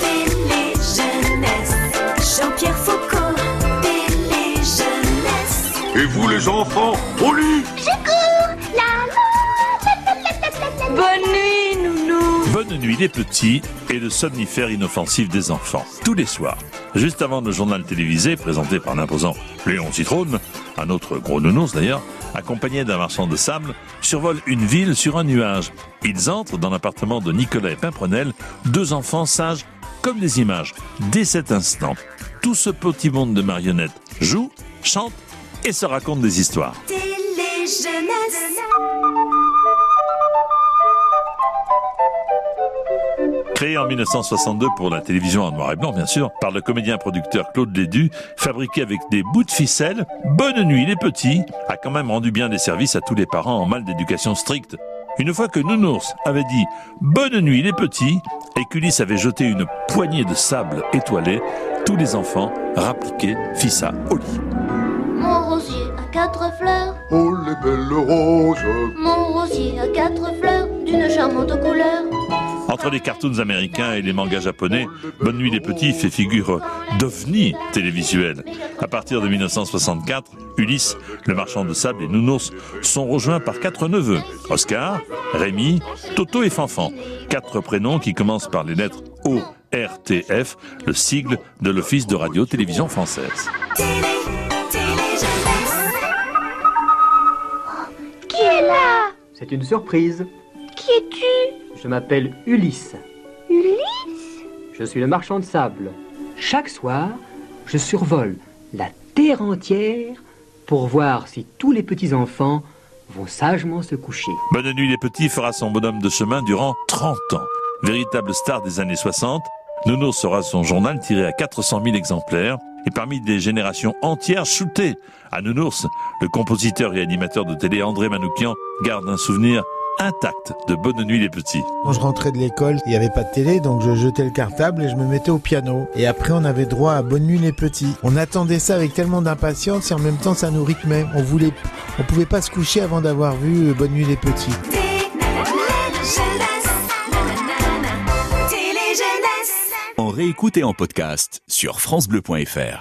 Télé-jeunesse, Jean-Pierre Foucault. Télé-jeunesse. Et vous les enfants, au lit Bonne nuit, nounou. Bonne nuit les petits et le somnifère inoffensif des enfants. Tous les soirs, juste avant le journal télévisé présenté par l'imposant Léon Citrone, un autre gros nounours d'ailleurs, accompagné d'un marchand de sable, survole une ville sur un nuage. Ils entrent dans l'appartement de Nicolas et Pimprenel, deux enfants sages comme des images. Dès cet instant, tout ce petit monde de marionnettes joue, chante et se raconte des histoires. Créé en 1962 pour la télévision en noir et blanc, bien sûr, par le comédien-producteur Claude Lédu, fabriqué avec des bouts de ficelle, Bonne nuit les petits, a quand même rendu bien des services à tous les parents en mal d'éducation stricte. Une fois que Nounours avait dit Bonne nuit les petits, et qu'Ulysse avait jeté une poignée de sable étoilé, tous les enfants rappliquaient Fissa au lit. Mon rosier a quatre fleurs, Oh les belles roses mon rosier a quatre fleurs d'une charmante couleur. Entre les cartoons américains et les mangas japonais, Bonne Nuit les Petits fait figure d'ovni télévisuel. À partir de 1964, Ulysse, le marchand de sable et Nounours sont rejoints par quatre neveux. Oscar, Rémi, Toto et Fanfan. Quatre prénoms qui commencent par les lettres O, R, T, F, le sigle de l'Office de radio-télévision française. Télé, télé-jeunesse. Qui est là? C'est une surprise. Qui es-tu? Je m'appelle Ulysse. Ulysse? Je suis le marchand de sable. Chaque soir, je survole la terre entière pour voir si tous les petits-enfants vont sagement se coucher. Bonne Nuit les Petits fera son bonhomme de chemin durant 30 ans. Véritable star des années 60, Nounours sera son journal tiré à 400 000 exemplaires et parmi des générations entières shootées. À Nounours, le compositeur et animateur de télé André Manoukian garde un souvenir intact de Bonne Nuit les Petits. Quand je rentrais de l'école, il n'y avait pas de télé, donc je jetais le cartable et je me mettais au piano. Et après, on avait droit à Bonne nuit les petits. On attendait ça avec tellement d'impatience et en même temps, ça nous rythmait. On voulait, on pouvait pas se coucher avant d'avoir vu euh, Bonne nuit les petits. En réécoute et en podcast sur FranceBleu.fr.